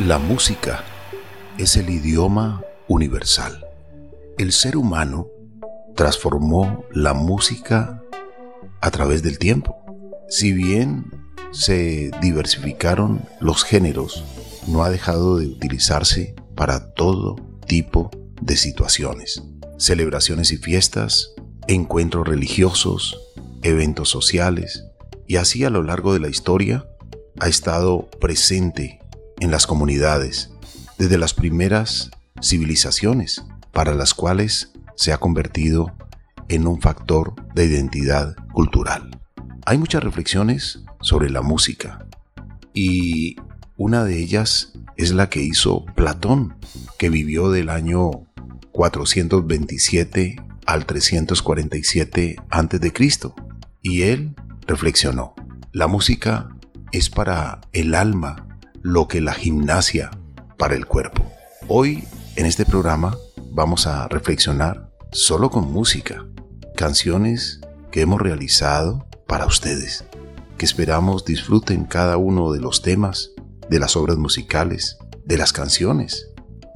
La música es el idioma universal. El ser humano transformó la música a través del tiempo. Si bien se diversificaron los géneros, no ha dejado de utilizarse para todo tipo de situaciones. Celebraciones y fiestas, encuentros religiosos, eventos sociales, y así a lo largo de la historia ha estado presente en las comunidades desde las primeras civilizaciones para las cuales se ha convertido en un factor de identidad cultural. Hay muchas reflexiones sobre la música y una de ellas es la que hizo Platón, que vivió del año 427 al 347 a.C. Y él reflexionó, la música es para el alma lo que la gimnasia para el cuerpo. Hoy en este programa vamos a reflexionar solo con música, canciones que hemos realizado para ustedes, que esperamos disfruten cada uno de los temas, de las obras musicales, de las canciones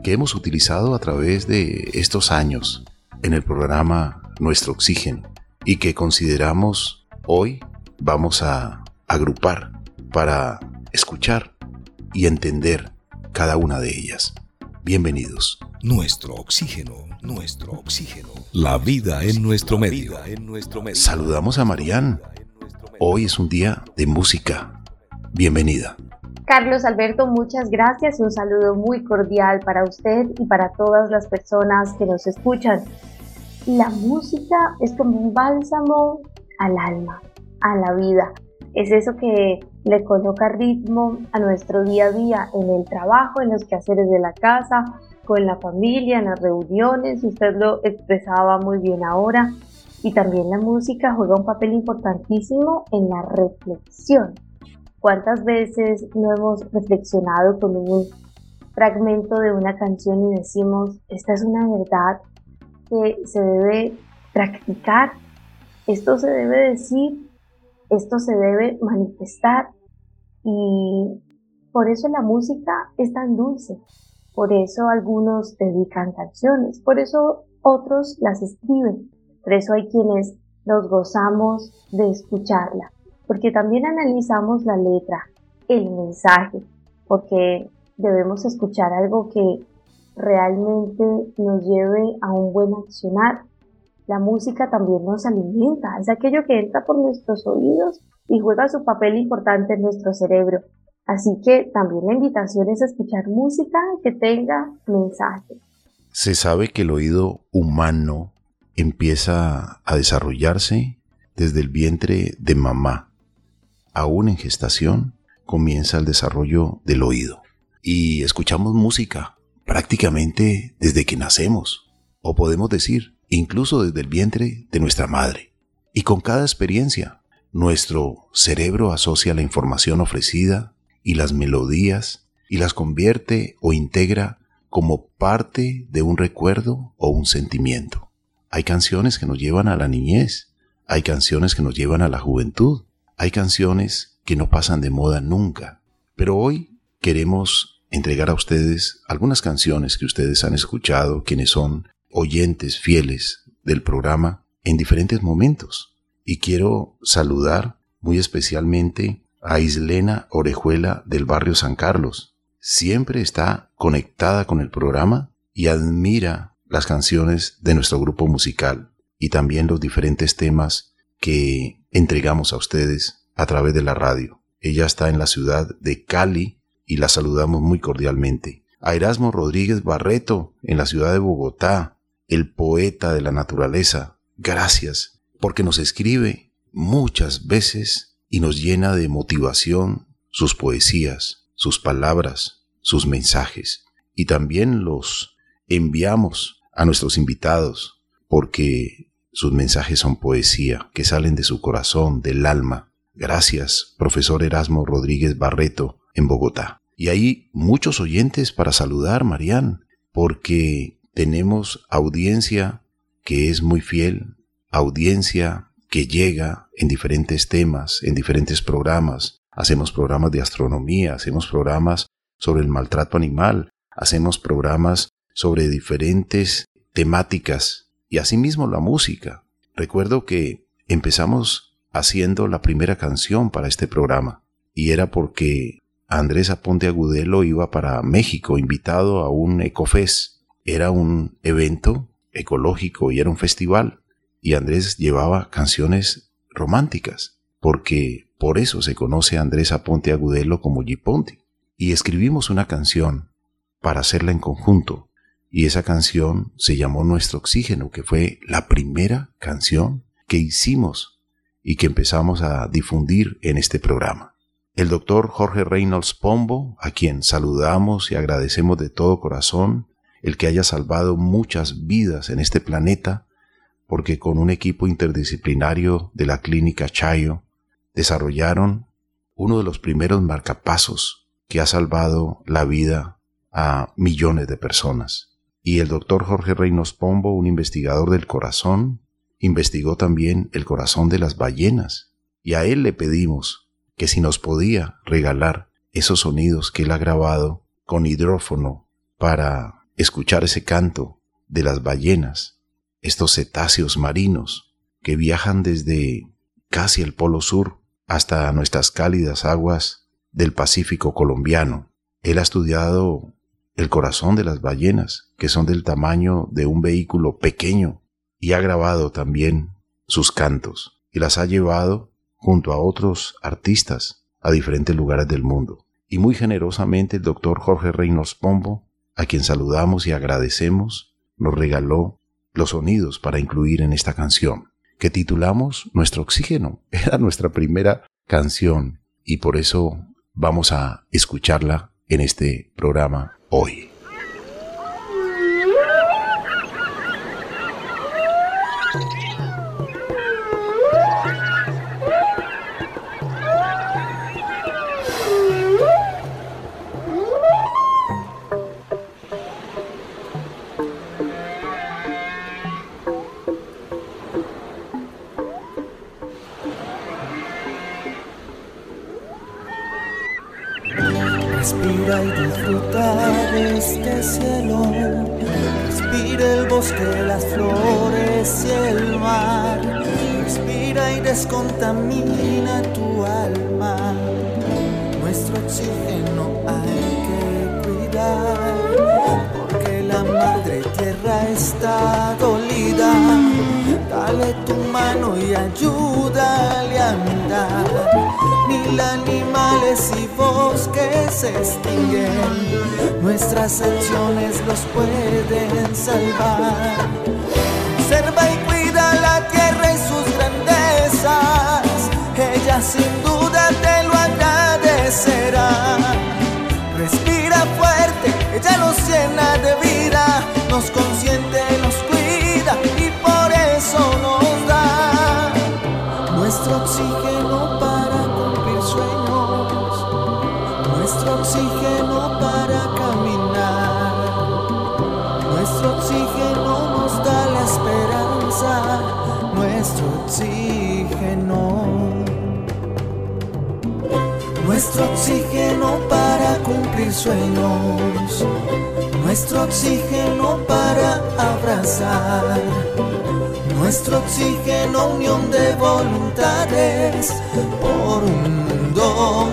que hemos utilizado a través de estos años en el programa Nuestro Oxígeno y que consideramos hoy vamos a agrupar para escuchar y entender cada una de ellas. Bienvenidos. Nuestro oxígeno, nuestro oxígeno. La vida en nuestro medio. Saludamos a Marían. Hoy es un día de música. Bienvenida. Carlos Alberto, muchas gracias. Un saludo muy cordial para usted y para todas las personas que nos escuchan. La música es como un bálsamo al alma, a la vida es eso que le coloca ritmo a nuestro día a día en el trabajo, en los quehaceres de la casa, con la familia, en las reuniones, usted lo expresaba muy bien ahora, y también la música juega un papel importantísimo en la reflexión. ¿Cuántas veces no hemos reflexionado con un fragmento de una canción y decimos, esta es una verdad que se debe practicar, esto se debe decir esto se debe manifestar. Y por eso la música es tan dulce, por eso algunos dedican canciones, por eso otros las escriben, por eso hay quienes nos gozamos de escucharla, porque también analizamos la letra, el mensaje, porque debemos escuchar algo que realmente nos lleve a un buen accionar, la música también nos alimenta, es aquello que entra por nuestros oídos y juega su papel importante en nuestro cerebro. Así que también la invitación es escuchar música que tenga mensaje. Se sabe que el oído humano empieza a desarrollarse desde el vientre de mamá. Aún en gestación comienza el desarrollo del oído. Y escuchamos música prácticamente desde que nacemos. O podemos decir, incluso desde el vientre de nuestra madre. Y con cada experiencia, nuestro cerebro asocia la información ofrecida y las melodías y las convierte o integra como parte de un recuerdo o un sentimiento. Hay canciones que nos llevan a la niñez, hay canciones que nos llevan a la juventud, hay canciones que no pasan de moda nunca. Pero hoy queremos entregar a ustedes algunas canciones que ustedes han escuchado, quienes son oyentes fieles del programa en diferentes momentos. Y quiero saludar muy especialmente a Islena Orejuela del barrio San Carlos. Siempre está conectada con el programa y admira las canciones de nuestro grupo musical y también los diferentes temas que entregamos a ustedes a través de la radio. Ella está en la ciudad de Cali y la saludamos muy cordialmente. A Erasmo Rodríguez Barreto en la ciudad de Bogotá, el poeta de la naturaleza. Gracias, porque nos escribe muchas veces y nos llena de motivación sus poesías, sus palabras, sus mensajes. Y también los enviamos a nuestros invitados, porque sus mensajes son poesía, que salen de su corazón, del alma. Gracias, profesor Erasmo Rodríguez Barreto, en Bogotá. Y hay muchos oyentes para saludar, Marían, porque tenemos audiencia que es muy fiel, audiencia que llega en diferentes temas, en diferentes programas, hacemos programas de astronomía, hacemos programas sobre el maltrato animal, hacemos programas sobre diferentes temáticas y asimismo la música. Recuerdo que empezamos haciendo la primera canción para este programa y era porque Andrés Aponte Agudelo iba para México invitado a un Ecofest. Era un evento ecológico y era un festival y Andrés llevaba canciones románticas porque por eso se conoce a Andrés Aponte Agudelo como Giponte. Y escribimos una canción para hacerla en conjunto y esa canción se llamó Nuestro Oxígeno, que fue la primera canción que hicimos y que empezamos a difundir en este programa. El doctor Jorge Reynolds Pombo, a quien saludamos y agradecemos de todo corazón, el que haya salvado muchas vidas en este planeta, porque con un equipo interdisciplinario de la clínica Chayo desarrollaron uno de los primeros marcapasos que ha salvado la vida a millones de personas. Y el doctor Jorge Reynos Pombo, un investigador del corazón, investigó también el corazón de las ballenas, y a él le pedimos que si nos podía regalar esos sonidos que él ha grabado con hidrófono para escuchar ese canto de las ballenas, estos cetáceos marinos que viajan desde casi el Polo Sur hasta nuestras cálidas aguas del Pacífico colombiano. Él ha estudiado el corazón de las ballenas, que son del tamaño de un vehículo pequeño, y ha grabado también sus cantos, y las ha llevado junto a otros artistas a diferentes lugares del mundo. Y muy generosamente el doctor Jorge Reynos Pombo, a quien saludamos y agradecemos, nos regaló los sonidos para incluir en esta canción, que titulamos Nuestro Oxígeno. Era nuestra primera canción y por eso vamos a escucharla en este programa hoy. Nuestro oxígeno nuestro oxígeno para caminar. Nuestro oxígeno nos da la esperanza, nuestro oxígeno. Nuestro oxígeno para cumplir sueños, nuestro oxígeno para abrazar, nuestro oxígeno unión de voluntades por un mundo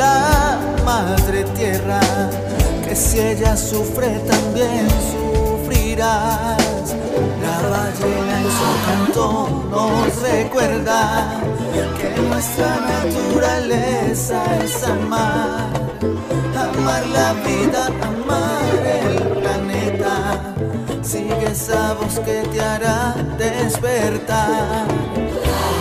la madre tierra, que si ella sufre también sufrirás. La ballena en su canto nos recuerda que nuestra naturaleza es amar, amar la vida, amar el planeta Sigue esa voz que te hará despertar.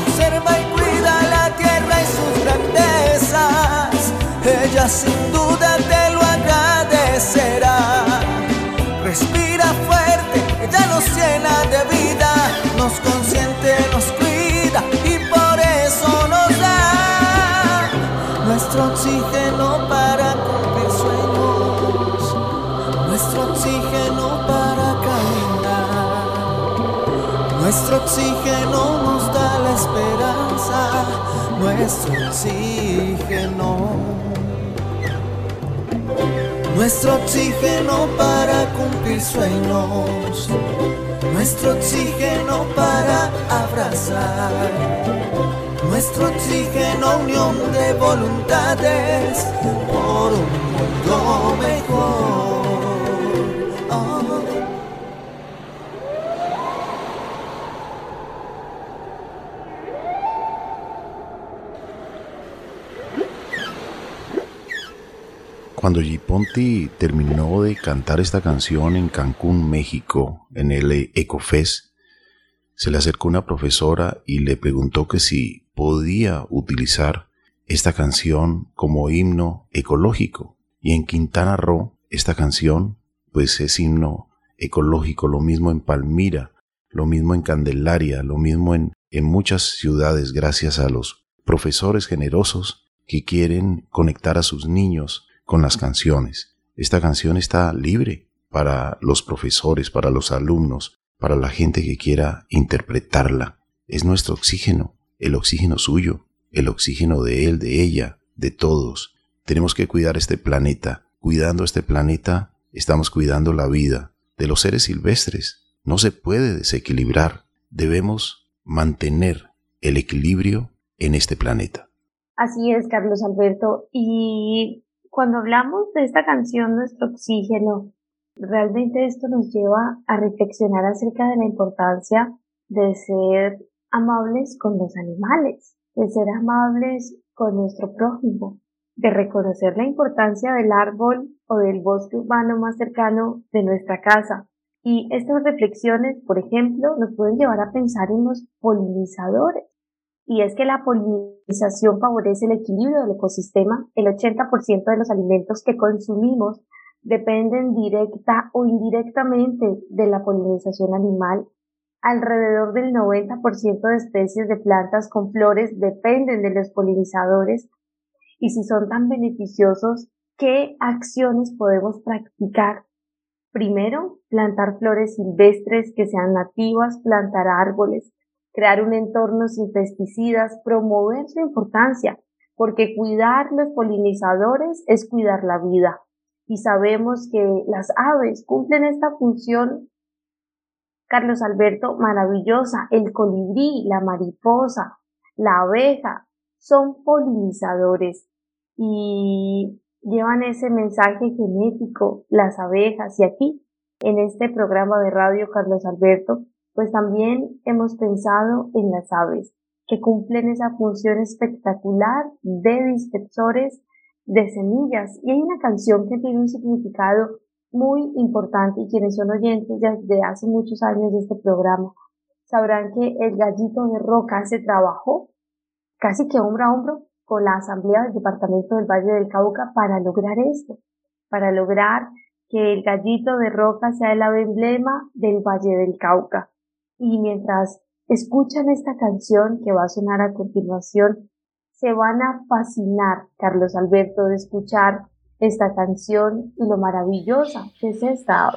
Observa y cuida la tierra grandezas, ella sin duda te lo agradecerá. Respira fuerte, ella nos llena de vida, nos consiente, nos cuida y por eso nos da nuestro oxígeno para cumplir sueños, nuestro oxígeno para caminar, nuestro oxígeno nos da la esperanza, nuestro oxígeno nuestro oxígeno para cumplir sueños, nuestro oxígeno para abrazar, nuestro oxígeno unión de voluntades por un mundo mejor. Cuando Giponti terminó de cantar esta canción en Cancún, México, en el Ecofest, se le acercó una profesora y le preguntó que si podía utilizar esta canción como himno ecológico. Y en Quintana Roo, esta canción, pues es himno ecológico, lo mismo en Palmira, lo mismo en Candelaria, lo mismo en, en muchas ciudades, gracias a los profesores generosos que quieren conectar a sus niños con las canciones. Esta canción está libre para los profesores, para los alumnos, para la gente que quiera interpretarla. Es nuestro oxígeno, el oxígeno suyo, el oxígeno de él, de ella, de todos. Tenemos que cuidar este planeta. Cuidando este planeta, estamos cuidando la vida de los seres silvestres. No se puede desequilibrar. Debemos mantener el equilibrio en este planeta. Así es, Carlos Alberto. Y cuando hablamos de esta canción, Nuestro Oxígeno, realmente esto nos lleva a reflexionar acerca de la importancia de ser amables con los animales, de ser amables con nuestro prójimo, de reconocer la importancia del árbol o del bosque urbano más cercano de nuestra casa. Y estas reflexiones, por ejemplo, nos pueden llevar a pensar en los polinizadores y es que la polinización favorece el equilibrio del ecosistema. El 80% de los alimentos que consumimos dependen directa o indirectamente de la polinización animal. Alrededor del 90% de especies de plantas con flores dependen de los polinizadores. Y si son tan beneficiosos, ¿qué acciones podemos practicar? Primero, plantar flores silvestres que sean nativas, plantar árboles, crear un entorno sin pesticidas, promover su importancia, porque cuidar los polinizadores es cuidar la vida. Y sabemos que las aves cumplen esta función, Carlos Alberto, maravillosa. El colibrí, la mariposa, la abeja, son polinizadores y llevan ese mensaje genético, las abejas. Y aquí, en este programa de radio, Carlos Alberto, pues también hemos pensado en las aves, que cumplen esa función espectacular de dispersores de semillas. Y hay una canción que tiene un significado muy importante y quienes son oyentes desde hace muchos años de este programa sabrán que el gallito de roca se trabajó casi que hombro a hombro con la Asamblea del Departamento del Valle del Cauca para lograr esto, para lograr que el gallito de roca sea el ave emblema del Valle del Cauca y mientras escuchan esta canción que va a sonar a continuación, se van a fascinar, Carlos Alberto, de escuchar esta canción y lo maravillosa que es esta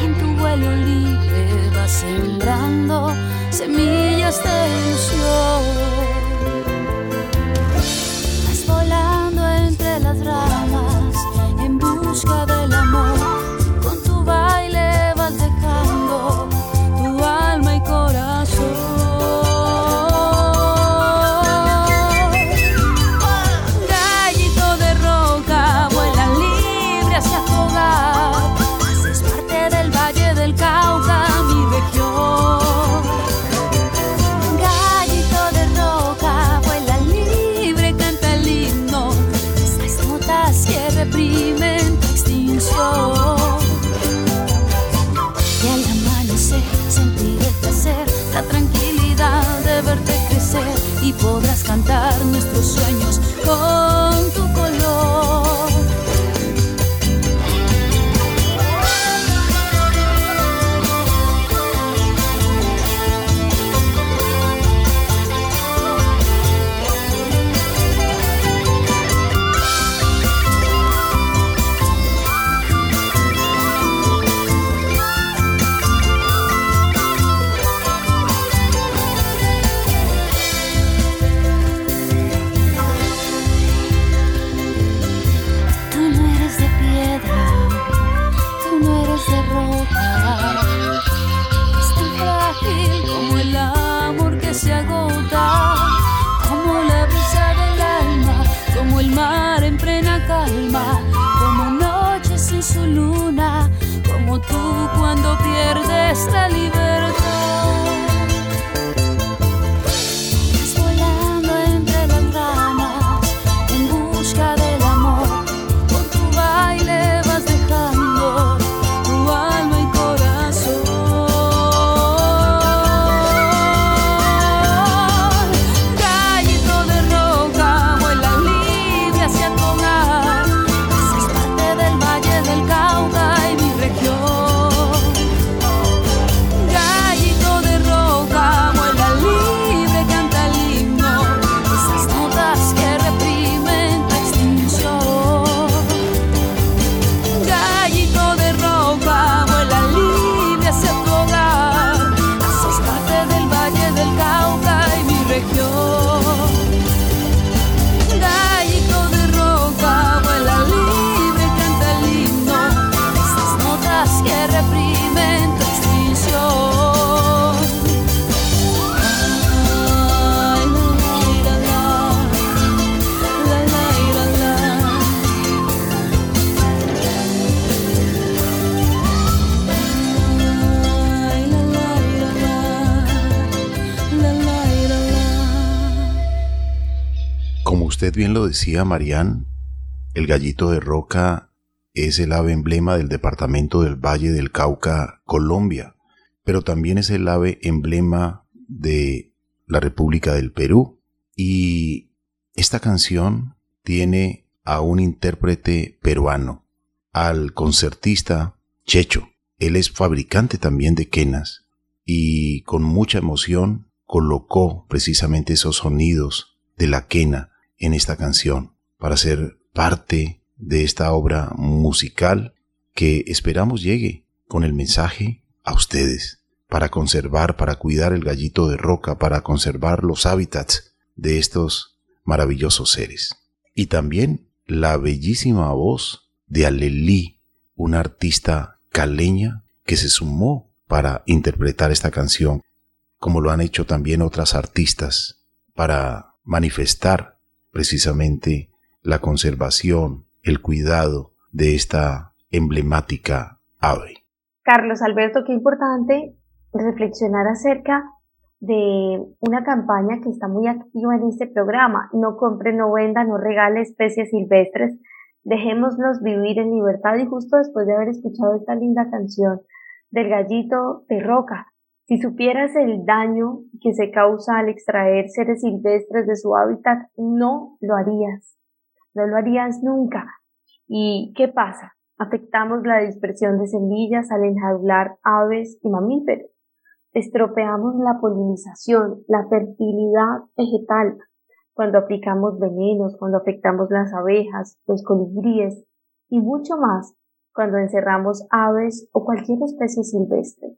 con tu baile vas dejando tu bien lo decía Marían, el gallito de roca es el ave emblema del departamento del Valle del Cauca, Colombia, pero también es el ave emblema de la República del Perú. Y esta canción tiene a un intérprete peruano, al concertista Checho. Él es fabricante también de quenas y con mucha emoción colocó precisamente esos sonidos de la quena en esta canción para ser parte de esta obra musical que esperamos llegue con el mensaje a ustedes para conservar, para cuidar el gallito de roca, para conservar los hábitats de estos maravillosos seres. Y también la bellísima voz de Alelí, una artista caleña que se sumó para interpretar esta canción, como lo han hecho también otras artistas, para manifestar precisamente la conservación, el cuidado de esta emblemática ave. Carlos Alberto, qué importante reflexionar acerca de una campaña que está muy activa en este programa. No compre, no venda, no regale especies silvestres. Dejémoslos vivir en libertad y justo después de haber escuchado esta linda canción del gallito de roca, si supieras el daño que se causa al extraer seres silvestres de su hábitat, no lo harías. No lo harías nunca. ¿Y qué pasa? Afectamos la dispersión de semillas al enjaular aves y mamíferos. Estropeamos la polinización, la fertilidad vegetal, cuando aplicamos venenos, cuando afectamos las abejas, los colibríes y mucho más cuando encerramos aves o cualquier especie silvestre.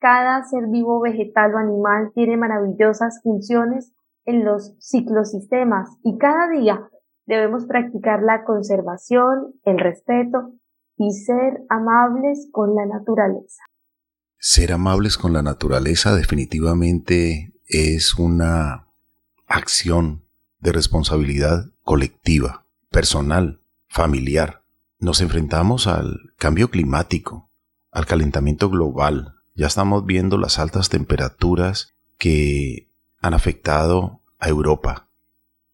Cada ser vivo, vegetal o animal tiene maravillosas funciones en los ciclosistemas y cada día debemos practicar la conservación, el respeto y ser amables con la naturaleza. Ser amables con la naturaleza definitivamente es una acción de responsabilidad colectiva, personal, familiar. Nos enfrentamos al cambio climático, al calentamiento global, ya estamos viendo las altas temperaturas que han afectado a Europa,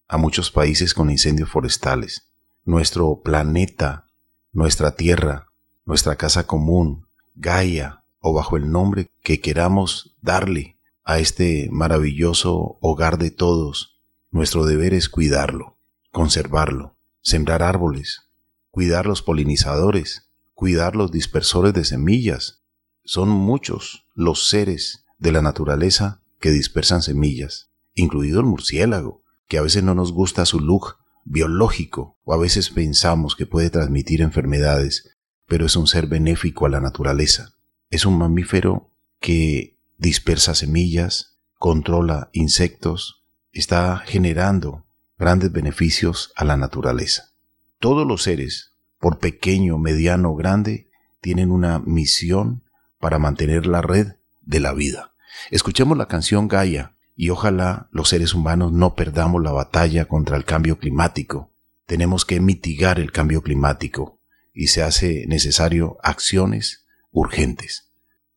a muchos países con incendios forestales. Nuestro planeta, nuestra tierra, nuestra casa común, Gaia, o bajo el nombre que queramos darle a este maravilloso hogar de todos, nuestro deber es cuidarlo, conservarlo, sembrar árboles, cuidar los polinizadores, cuidar los dispersores de semillas, son muchos los seres de la naturaleza que dispersan semillas, incluido el murciélago, que a veces no nos gusta su look biológico o a veces pensamos que puede transmitir enfermedades, pero es un ser benéfico a la naturaleza. Es un mamífero que dispersa semillas, controla insectos, está generando grandes beneficios a la naturaleza. Todos los seres, por pequeño, mediano o grande, tienen una misión para mantener la red de la vida. Escuchemos la canción Gaia y ojalá los seres humanos no perdamos la batalla contra el cambio climático. Tenemos que mitigar el cambio climático y se hace necesario acciones urgentes.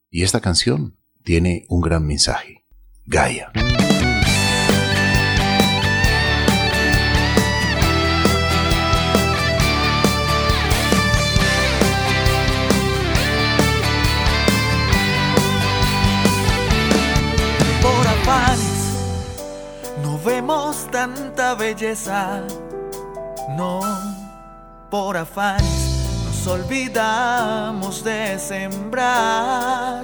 Y esta canción tiene un gran mensaje. Gaia. Tanta belleza, no, por afanes nos olvidamos de sembrar.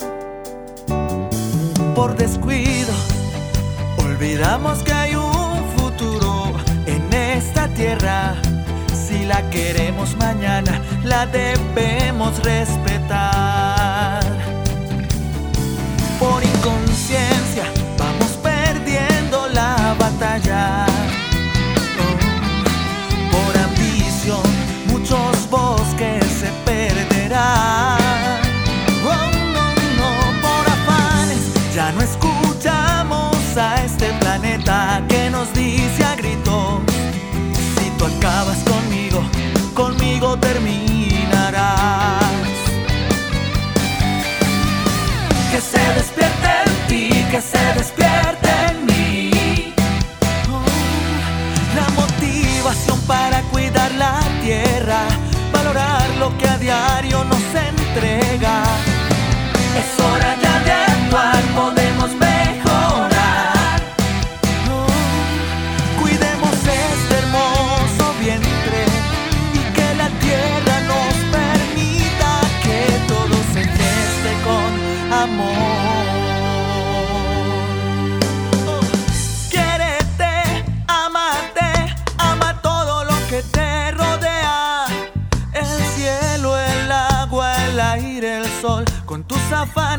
Por descuido olvidamos que hay un futuro en esta tierra. Si la queremos mañana, la debemos respetar. Por ambición muchos bosques se perderán. Oh, no, no, por afanes ya no escuchamos a este planeta que nos dice a gritos. Si tú acabas conmigo, conmigo terminarás. Que se despierte en ti, que se despierte diario nos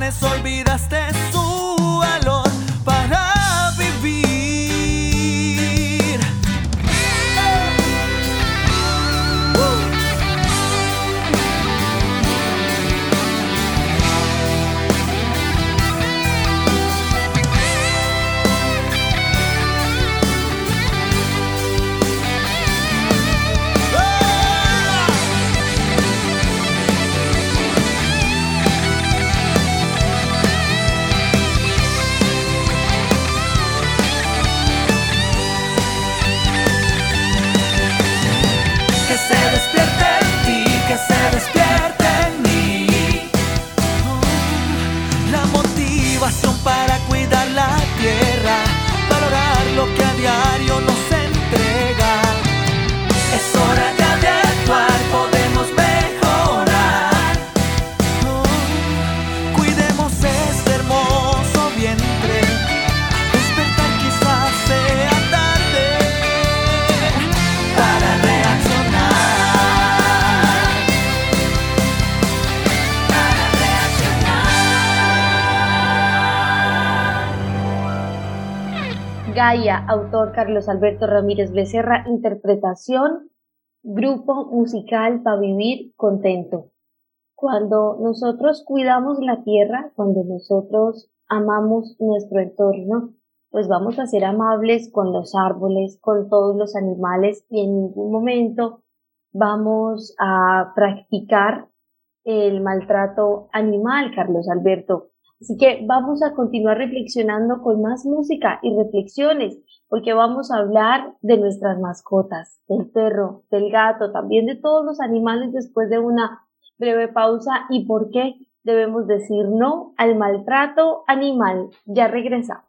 afanes olvidaste autor Carlos Alberto Ramírez Becerra, interpretación, grupo musical para vivir contento. Cuando nosotros cuidamos la tierra, cuando nosotros amamos nuestro entorno, pues vamos a ser amables con los árboles, con todos los animales y en ningún momento vamos a practicar el maltrato animal, Carlos Alberto. Así que vamos a continuar reflexionando con más música y reflexiones, porque vamos a hablar de nuestras mascotas, del perro, del gato, también de todos los animales después de una breve pausa y por qué debemos decir no al maltrato animal. Ya regresamos.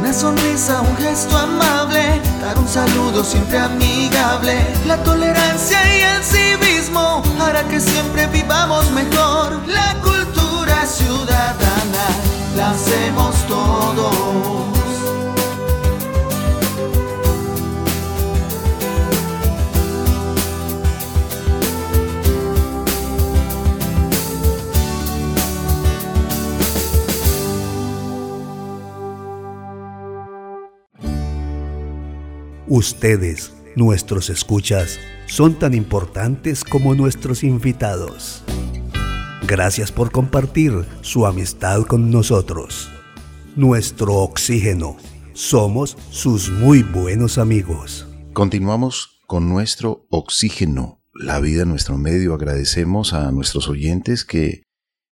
Una sonrisa, un gesto amable, dar un saludo siempre amigable. La tolerancia y el civismo hará que siempre vivamos mejor. La cultura ciudadana la hacemos todos. Ustedes, nuestros escuchas, son tan importantes como nuestros invitados. Gracias por compartir su amistad con nosotros. Nuestro oxígeno. Somos sus muy buenos amigos. Continuamos con nuestro oxígeno, la vida en nuestro medio. Agradecemos a nuestros oyentes que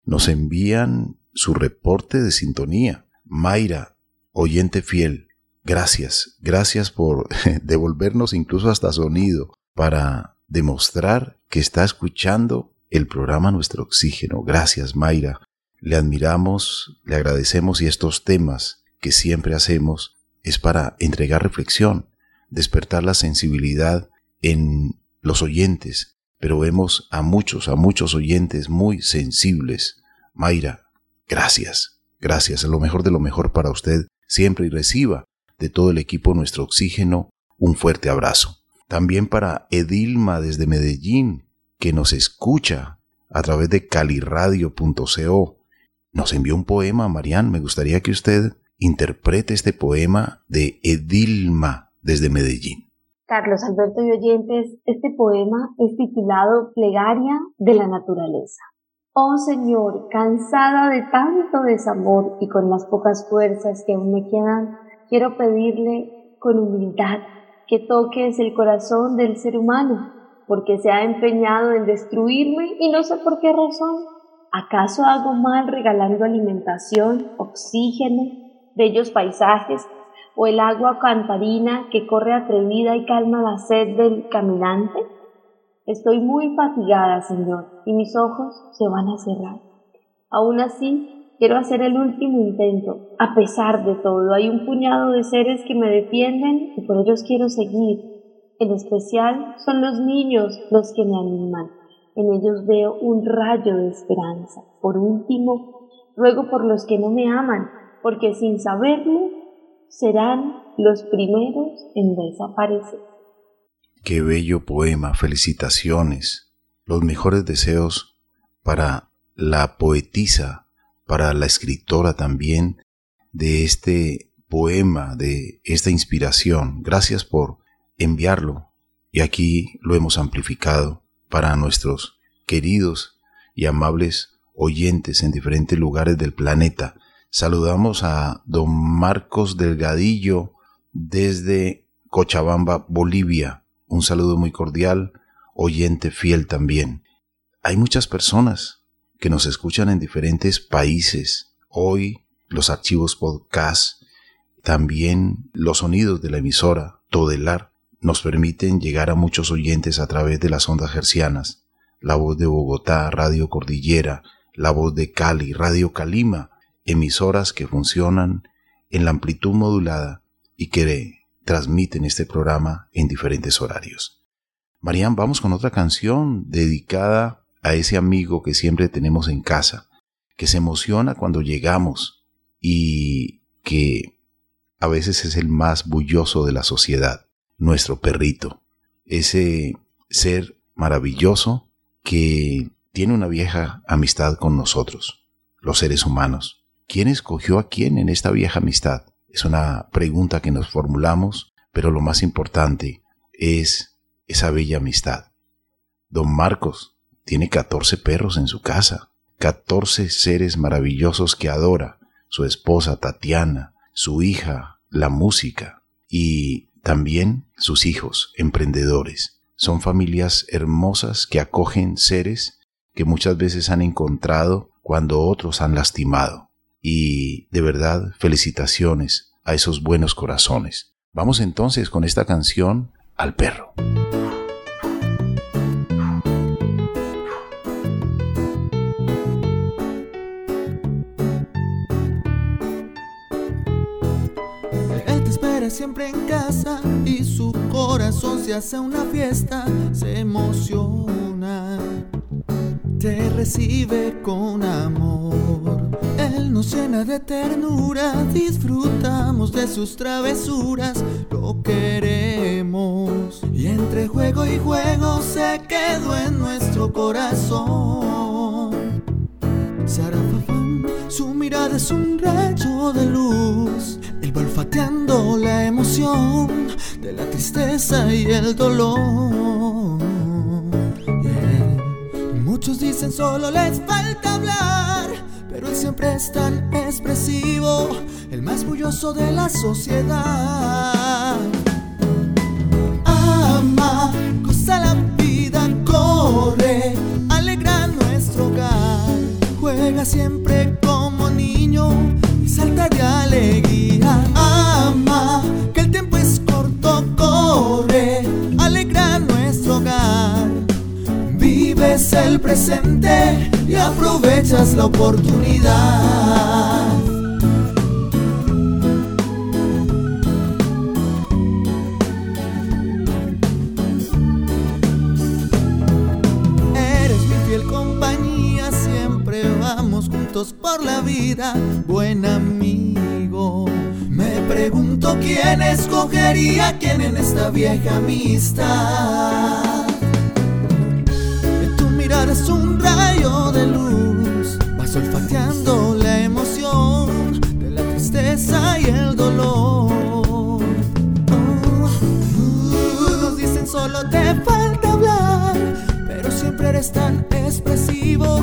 nos envían su reporte de sintonía. Mayra, oyente fiel, gracias, gracias por devolvernos incluso hasta sonido para demostrar que está escuchando el programa Nuestro Oxígeno. Gracias, Mayra. Le admiramos, le agradecemos y estos temas que siempre hacemos es para entregar reflexión, despertar la sensibilidad en los oyentes, pero vemos a muchos, a muchos oyentes muy sensibles. Mayra, gracias, gracias, lo mejor de lo mejor para usted siempre y reciba de todo el equipo nuestro oxígeno un fuerte abrazo. También para Edilma desde Medellín, que nos escucha a través de caliradio.co. Nos envió un poema, Marian. Me gustaría que usted interprete este poema de Edilma desde Medellín. Carlos Alberto y oyentes, este poema es titulado Plegaria de la Naturaleza. Oh Señor, cansada de tanto desamor y con las pocas fuerzas que aún me quedan, quiero pedirle con humildad que toques el corazón del ser humano, porque se ha empeñado en destruirme y no sé por qué razón. ¿Acaso hago mal regalando alimentación, oxígeno, bellos paisajes o el agua cantarina que corre atrevida y calma la sed del caminante? Estoy muy fatigada, Señor, y mis ojos se van a cerrar. Aún así, quiero hacer el último intento. A pesar de todo, hay un puñado de seres que me defienden y por ellos quiero seguir. En especial son los niños los que me animan. En ellos veo un rayo de esperanza. Por último, ruego por los que no me aman, porque sin saberlo serán los primeros en desaparecer. Qué bello poema, felicitaciones, los mejores deseos para la poetisa, para la escritora también de este poema, de esta inspiración. Gracias por enviarlo y aquí lo hemos amplificado para nuestros queridos y amables oyentes en diferentes lugares del planeta. Saludamos a don Marcos Delgadillo desde Cochabamba, Bolivia. Un saludo muy cordial, oyente fiel también. Hay muchas personas que nos escuchan en diferentes países. Hoy los archivos podcast, también los sonidos de la emisora Todelar nos permiten llegar a muchos oyentes a través de las ondas hercianas. La voz de Bogotá, Radio Cordillera, la voz de Cali, Radio Calima, emisoras que funcionan en la amplitud modulada y que transmiten este programa en diferentes horarios. Marian, vamos con otra canción dedicada a ese amigo que siempre tenemos en casa, que se emociona cuando llegamos y que a veces es el más bulloso de la sociedad, nuestro perrito, ese ser maravilloso que tiene una vieja amistad con nosotros, los seres humanos. ¿Quién escogió a quién en esta vieja amistad? Es una pregunta que nos formulamos, pero lo más importante es esa bella amistad. Don Marcos tiene 14 perros en su casa, 14 seres maravillosos que adora, su esposa Tatiana, su hija, la música y también sus hijos, emprendedores. Son familias hermosas que acogen seres que muchas veces han encontrado cuando otros han lastimado y de verdad felicitaciones a esos buenos corazones. Vamos entonces con esta canción al perro. Él siempre en casa y su corazón se hace una fiesta, se emociona, te recibe con amor nos llena de ternura, disfrutamos de sus travesuras, lo queremos. Y entre juego y juego se quedó en nuestro corazón. Sarafafán, su mirada es un rayo de luz, la emoción de la tristeza y el dolor. Muchos dicen solo les falta hablar pero él siempre es tan expresivo, el más bulloso de la sociedad. Ama, goza la vida, corre, alegra nuestro hogar, juega siempre como niño y salta de alegría. Ama, que el tiempo es corto, corre, alegra nuestro hogar. Vives el presente y aprovechas la oportunidad. Por la vida, buen amigo. Me pregunto quién escogería quién en esta vieja amistad. Tu mirada es un rayo de luz, tan expresivo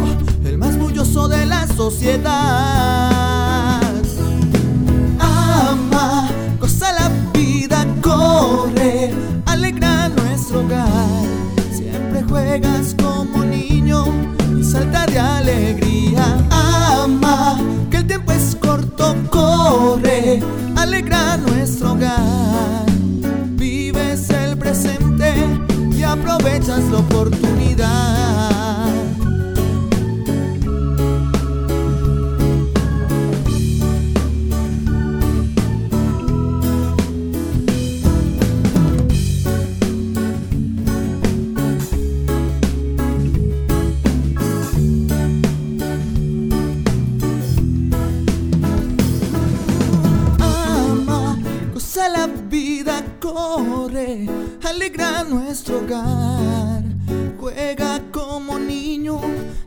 de la sociedad. Ama, goza la vida, corre, alegra nuestro hogar. Siempre juegas como niño y salta de alegría. Ama, que el tiempo es corto, corre, alegra nuestro hogar. Aprovechas la oportunidad. Alegra nuestro hogar. Juega como niño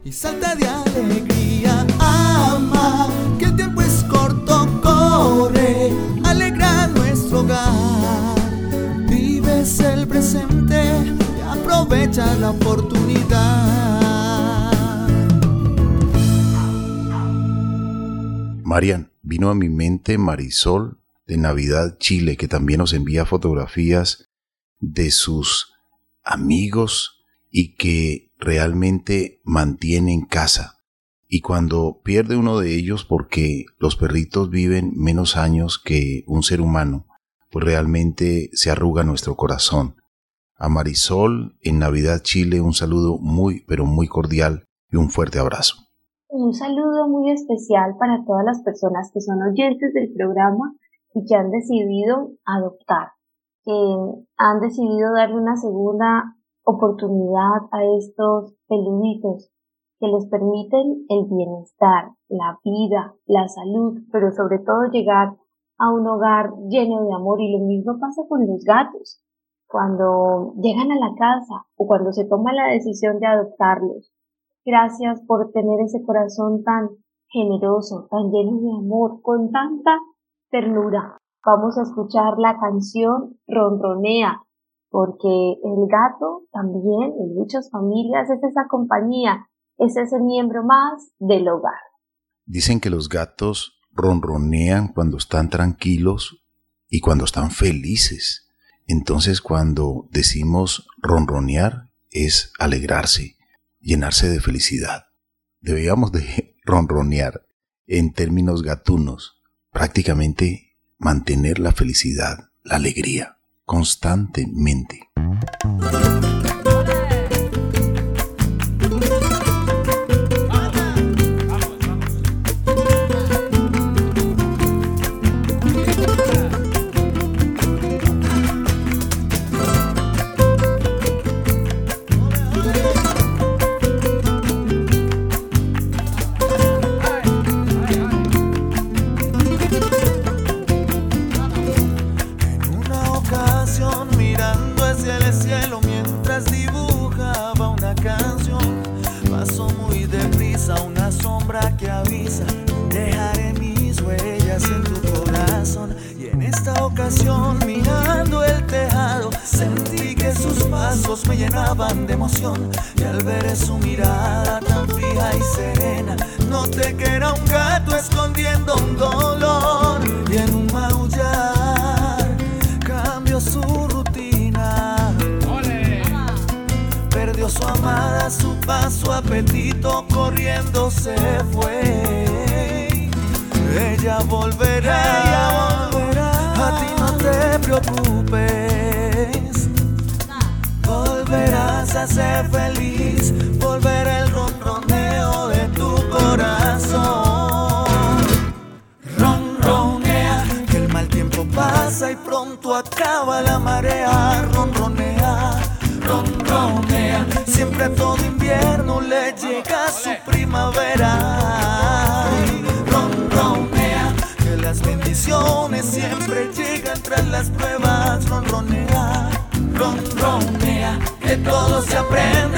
y salta de alegría. Ama, que el tiempo es corto, corre, alegra nuestro hogar. Vives el presente y aprovecha la oportunidad. Marian, vino a mi mente Marisol de Navidad Chile, que también nos envía fotografías de sus amigos y que realmente mantiene en casa. Y cuando pierde uno de ellos porque los perritos viven menos años que un ser humano, pues realmente se arruga nuestro corazón. A Marisol en Navidad Chile un saludo muy pero muy cordial y un fuerte abrazo. Un saludo muy especial para todas las personas que son oyentes del programa y que han decidido adoptar, que han decidido darle una segunda oportunidad a estos peluditos que les permiten el bienestar, la vida, la salud, pero sobre todo llegar a un hogar lleno de amor y lo mismo pasa con los gatos. Cuando llegan a la casa o cuando se toma la decisión de adoptarlos. Gracias por tener ese corazón tan generoso, tan lleno de amor, con tanta ternura. Vamos a escuchar la canción Ronronea, porque el gato también en muchas familias es esa compañía, es ese miembro más del hogar. Dicen que los gatos ronronean cuando están tranquilos y cuando están felices. Entonces cuando decimos ronronear es alegrarse, llenarse de felicidad. Debíamos de ronronear en términos gatunos prácticamente mantener la felicidad, la alegría, constantemente.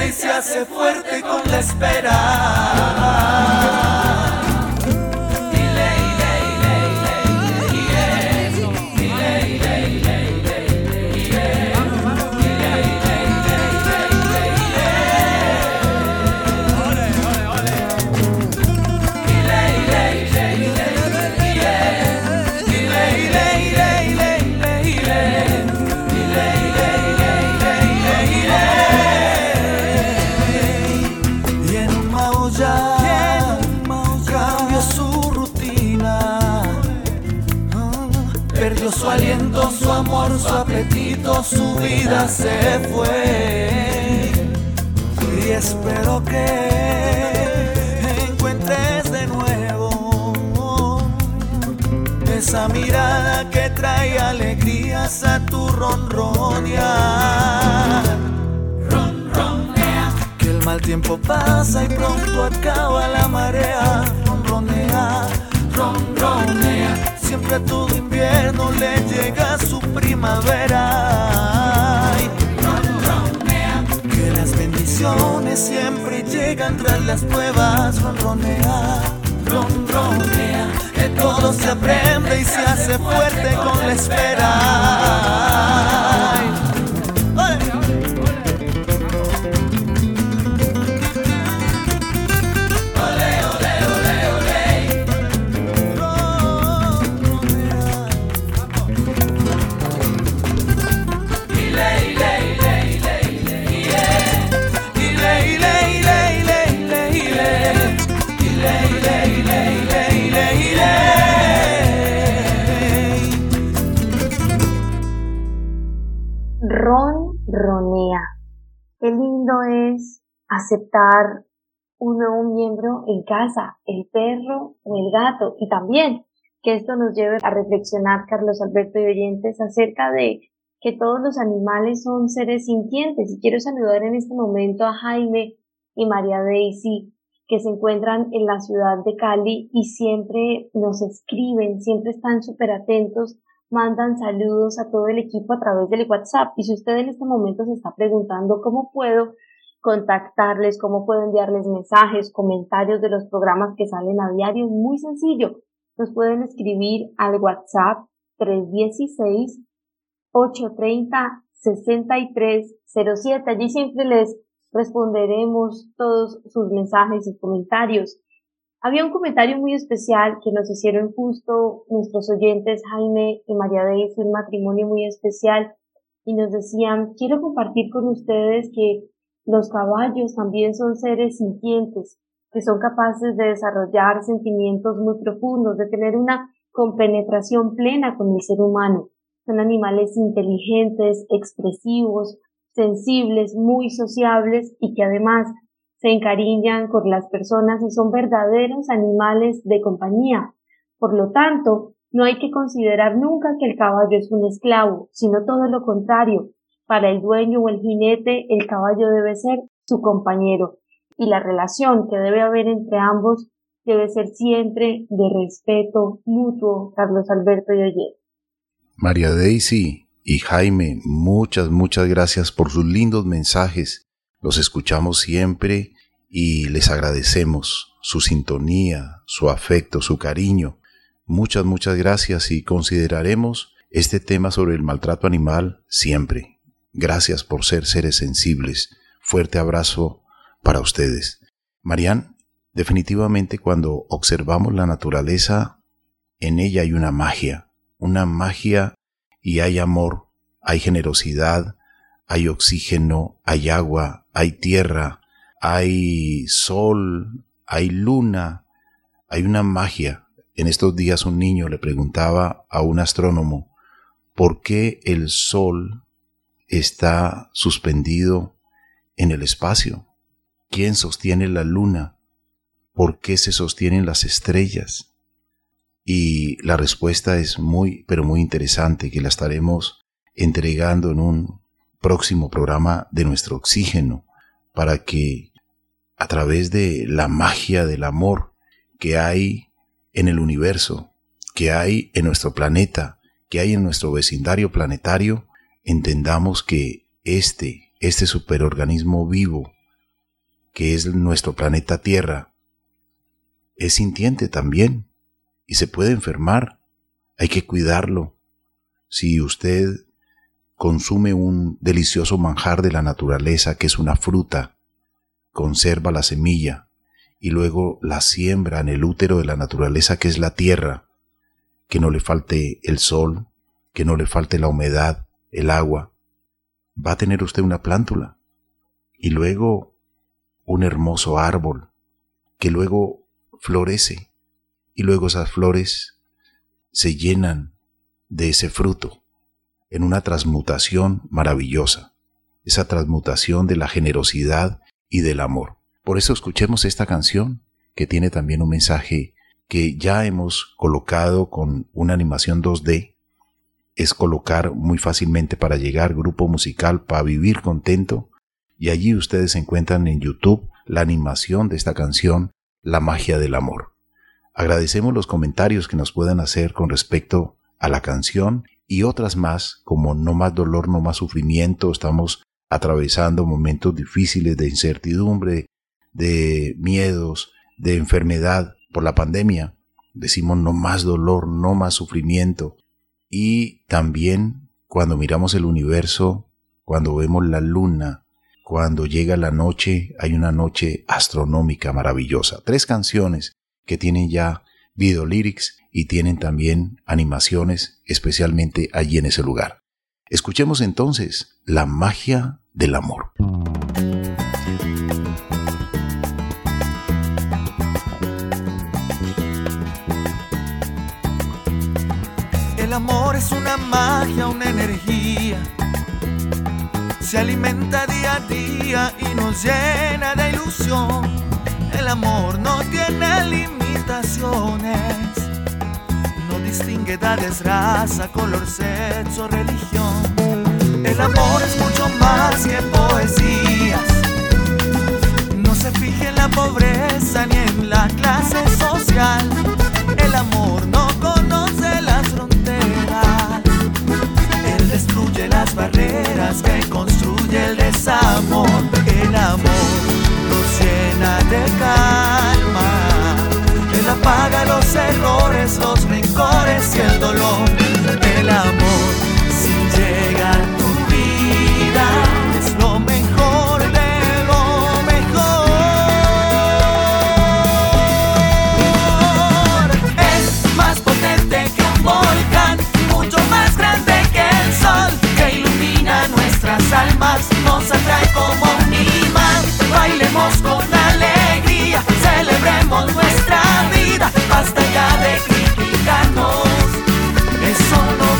Y se hace fuerte con la espera. Su apetito, su vida se fue. Y espero que encuentres de nuevo esa mirada que trae alegrías a tu ronronear. Que el mal tiempo pasa y pronto acaba la marea. Ronronea, ronronea. Siempre a todo invierno le llega su primavera. Ay. Que las bendiciones siempre llegan tras las pruebas. Ronronea. Que todo se aprende y se hace fuerte con la espera. Ay. Lindo es aceptar un nuevo miembro en casa, el perro o el gato. Y también que esto nos lleve a reflexionar, Carlos Alberto y oyentes, acerca de que todos los animales son seres sintientes. Y quiero saludar en este momento a Jaime y María Daisy, que se encuentran en la ciudad de Cali y siempre nos escriben, siempre están súper atentos mandan saludos a todo el equipo a través del WhatsApp. Y si usted en este momento se está preguntando cómo puedo contactarles, cómo puedo enviarles mensajes, comentarios de los programas que salen a diario, es muy sencillo. Nos pueden escribir al WhatsApp 316 830 6307. Allí siempre les responderemos todos sus mensajes y comentarios. Había un comentario muy especial que nos hicieron justo nuestros oyentes Jaime y María Deis, un matrimonio muy especial, y nos decían, quiero compartir con ustedes que los caballos también son seres sintientes, que son capaces de desarrollar sentimientos muy profundos, de tener una compenetración plena con el ser humano. Son animales inteligentes, expresivos, sensibles, muy sociables y que además se encariñan con las personas y son verdaderos animales de compañía. Por lo tanto, no hay que considerar nunca que el caballo es un esclavo, sino todo lo contrario. Para el dueño o el jinete, el caballo debe ser su compañero y la relación que debe haber entre ambos debe ser siempre de respeto mutuo, Carlos Alberto y. María Daisy y Jaime, muchas, muchas gracias por sus lindos mensajes. Los escuchamos siempre y les agradecemos su sintonía, su afecto, su cariño. Muchas, muchas gracias y consideraremos este tema sobre el maltrato animal siempre. Gracias por ser seres sensibles. Fuerte abrazo para ustedes. Marian, definitivamente cuando observamos la naturaleza, en ella hay una magia, una magia y hay amor, hay generosidad, hay oxígeno, hay agua, hay tierra, hay sol, hay luna, hay una magia En estos días un niño le preguntaba a un astrónomo por qué el Sol está suspendido en el espacio. ¿Quién sostiene la luna? ¿Por qué se sostienen las estrellas? Y la respuesta es muy, pero muy interesante, que la estaremos entregando en un próximo programa de nuestro oxígeno, para que a través de la magia del amor que hay en el universo, que hay en nuestro planeta, que hay en nuestro vecindario planetario, entendamos que este, este superorganismo vivo, que es nuestro planeta Tierra, es sintiente también y se puede enfermar. Hay que cuidarlo. Si usted consume un delicioso manjar de la naturaleza, que es una fruta, conserva la semilla y luego la siembra en el útero de la naturaleza, que es la tierra, que no le falte el sol, que no le falte la humedad, el agua, va a tener usted una plántula y luego un hermoso árbol que luego florece y luego esas flores se llenan de ese fruto en una transmutación maravillosa, esa transmutación de la generosidad y del amor. Por eso escuchemos esta canción que tiene también un mensaje que ya hemos colocado con una animación 2D es colocar muy fácilmente para llegar grupo musical para vivir contento y allí ustedes encuentran en YouTube la animación de esta canción La magia del amor. Agradecemos los comentarios que nos puedan hacer con respecto a la canción y otras más como No más dolor, no más sufrimiento, estamos atravesando momentos difíciles de incertidumbre, de miedos, de enfermedad por la pandemia. Decimos no más dolor, no más sufrimiento, y también cuando miramos el universo, cuando vemos la luna, cuando llega la noche, hay una noche astronómica maravillosa. Tres canciones que tienen ya video lyrics y tienen también animaciones, especialmente allí en ese lugar. Escuchemos entonces la magia del amor. amor es una magia, una energía. Se alimenta día a día y nos llena de ilusión. El amor no tiene limitaciones. Distingue edades, raza, color, sexo, religión. El amor es mucho más que poesías. No se fije en la pobreza ni en la clase social. El amor no conoce las fronteras. Él destruye las barreras que construye el desamor. El amor nos llena de calma. Él apaga los errores, los rencores y el dolor. El amor si llega a tu vida es lo mejor de lo mejor. Es más potente que un volcán, mucho más grande que el sol, que ilumina nuestras almas, nos atrae como un imán. Bailemos con alegría, celebremos nuestra basta ya de criticarnos. Eso no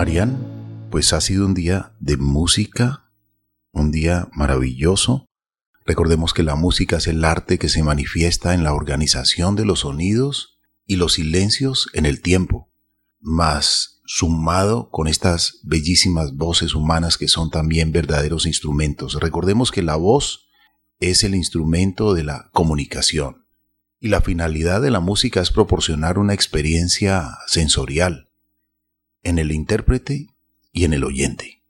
Marian, pues ha sido un día de música, un día maravilloso. Recordemos que la música es el arte que se manifiesta en la organización de los sonidos y los silencios en el tiempo, más sumado con estas bellísimas voces humanas que son también verdaderos instrumentos. Recordemos que la voz es el instrumento de la comunicación y la finalidad de la música es proporcionar una experiencia sensorial en el intérprete y en el oyente.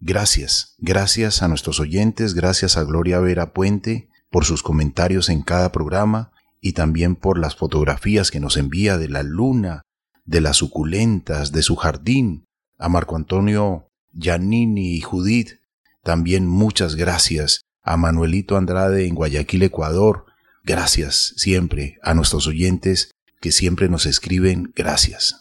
Gracias, gracias a nuestros oyentes, gracias a Gloria Vera Puente por sus comentarios en cada programa y también por las fotografías que nos envía de la luna, de las suculentas, de su jardín, a Marco Antonio Giannini y Judith. También muchas gracias a Manuelito Andrade en Guayaquil, Ecuador. Gracias siempre a nuestros oyentes que siempre nos escriben. Gracias.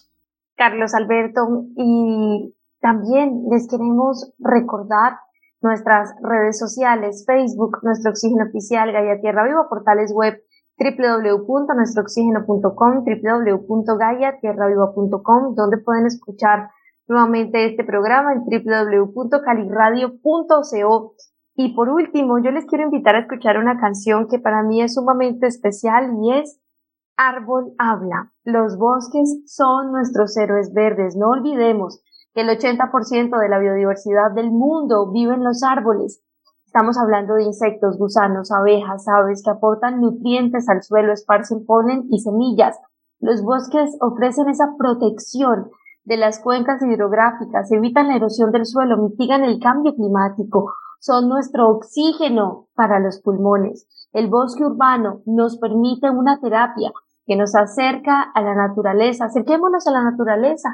Carlos Alberto, y también les queremos recordar nuestras redes sociales, Facebook, Nuestro Oxígeno Oficial, Gaia Tierra Viva, portales web www.nuestrooxígeno.com, www.gaiatierraviva.com, donde pueden escuchar nuevamente este programa en www.caliradio.co. Y por último, yo les quiero invitar a escuchar una canción que para mí es sumamente especial y es Árbol Habla. Los bosques son nuestros héroes verdes. No olvidemos que el 80% de la biodiversidad del mundo vive en los árboles. Estamos hablando de insectos, gusanos, abejas, aves que aportan nutrientes al suelo, esparcen polen y semillas. Los bosques ofrecen esa protección de las cuencas hidrográficas, evitan la erosión del suelo, mitigan el cambio climático, son nuestro oxígeno para los pulmones. El bosque urbano nos permite una terapia que nos acerca a la naturaleza. Acerquémonos a la naturaleza,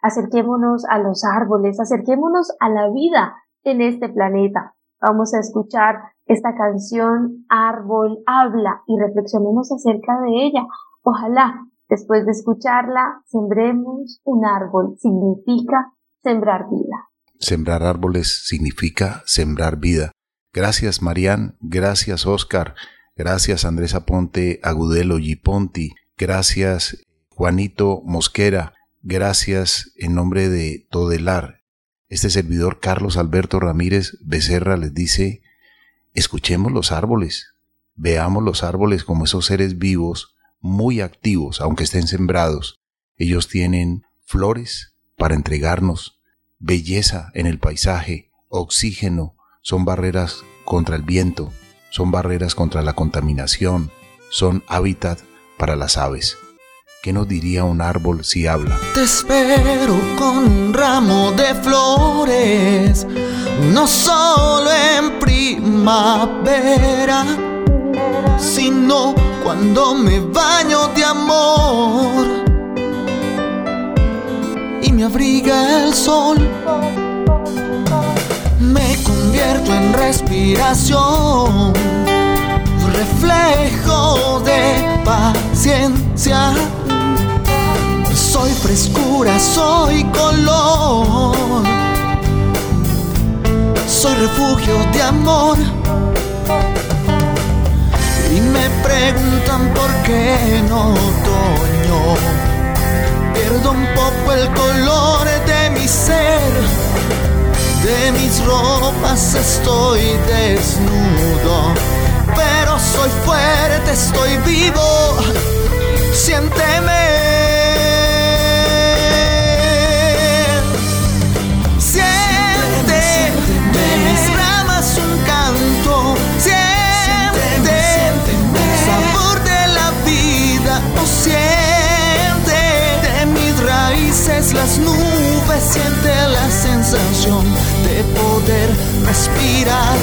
acerquémonos a los árboles, acerquémonos a la vida en este planeta. Vamos a escuchar esta canción Árbol habla y reflexionemos acerca de ella. Ojalá después de escucharla sembremos un árbol. Significa sembrar vida. Sembrar árboles significa sembrar vida. Gracias Marian, gracias Oscar, gracias Andrés Aponte Agudelo Giponti, gracias Juanito Mosquera, gracias en nombre de Todelar. Este servidor Carlos Alberto Ramírez Becerra les dice, escuchemos los árboles, veamos los árboles como esos seres vivos, muy activos, aunque estén sembrados. Ellos tienen flores para entregarnos, belleza en el paisaje, oxígeno, son barreras contra el viento, son barreras contra la contaminación, son hábitat para las aves. ¿Qué nos diría un árbol si habla? Te espero con un ramo de flores, no solo en primavera, sino cuando me baño de amor y me abriga el sol. Me convierto en respiración, Soy frescura, soy color. Soy refugio de amor. Y me preguntan por qué en otoño pierdo un poco el color de mi ser. De mis ropas estoy desnudo, pero soy fuerte, estoy vivo. Siénteme. Siente de mis ramas un canto. Siente el sabor de la vida. Oh, siente de mis raíces las nubes. Siente las respirar.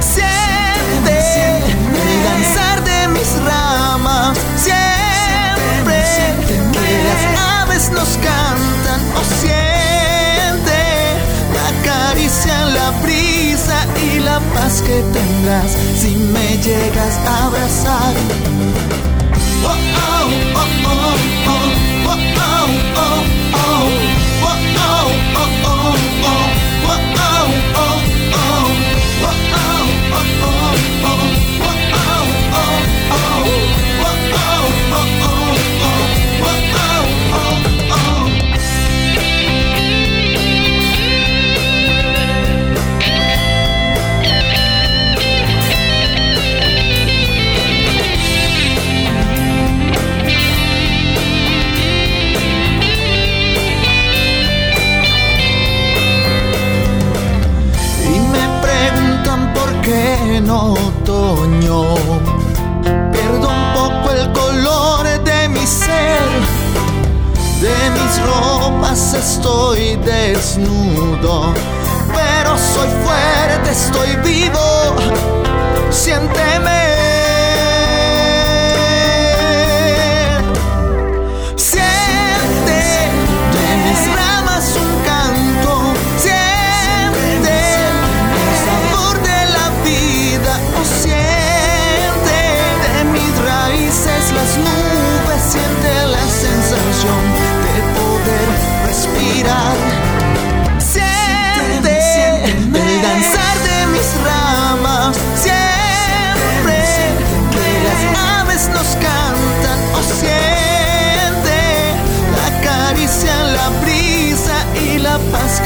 Siente el danzar siente la caricia en la brisa y la paz que tendrás si me llegas a abrazar. Oh, oh, oh, oh, oh, oh, oh, oh, oh.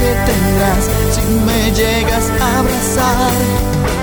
Que tendrás si me llegas a abrazar.